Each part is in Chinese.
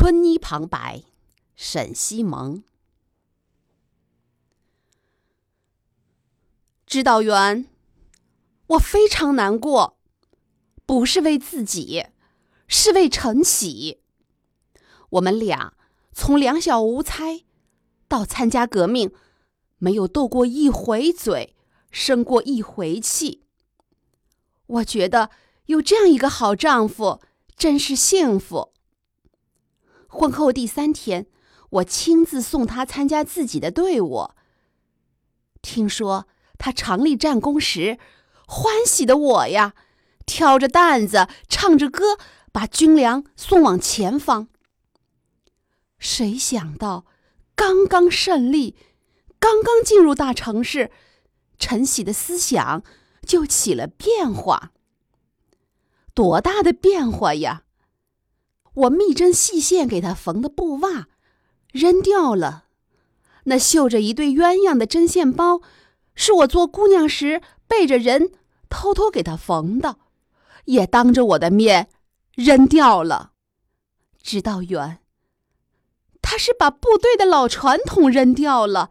春泥旁白，沈西蒙。指导员，我非常难过，不是为自己，是为陈喜。我们俩从两小无猜到参加革命，没有斗过一回嘴，生过一回气。我觉得有这样一个好丈夫，真是幸福。婚后第三天，我亲自送他参加自己的队伍。听说他常立战功时，欢喜的我呀，挑着担子，唱着歌，把军粮送往前方。谁想到，刚刚胜利，刚刚进入大城市，陈喜的思想就起了变化。多大的变化呀！我密针细线给他缝的布袜，扔掉了；那绣着一对鸳鸯的针线包，是我做姑娘时背着人偷偷给他缝的，也当着我的面扔掉了。指导员，他是把部队的老传统扔掉了，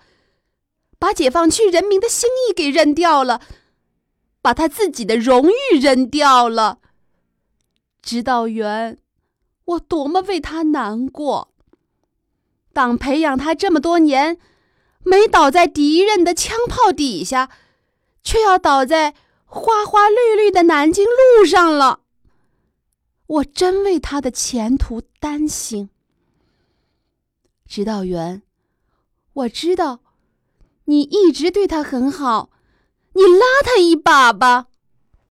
把解放区人民的心意给扔掉了，把他自己的荣誉扔掉了。指导员。我多么为他难过！党培养他这么多年，没倒在敌人的枪炮底下，却要倒在花花绿绿的南京路上了。我真为他的前途担心。指导员，我知道你一直对他很好，你拉他一把吧。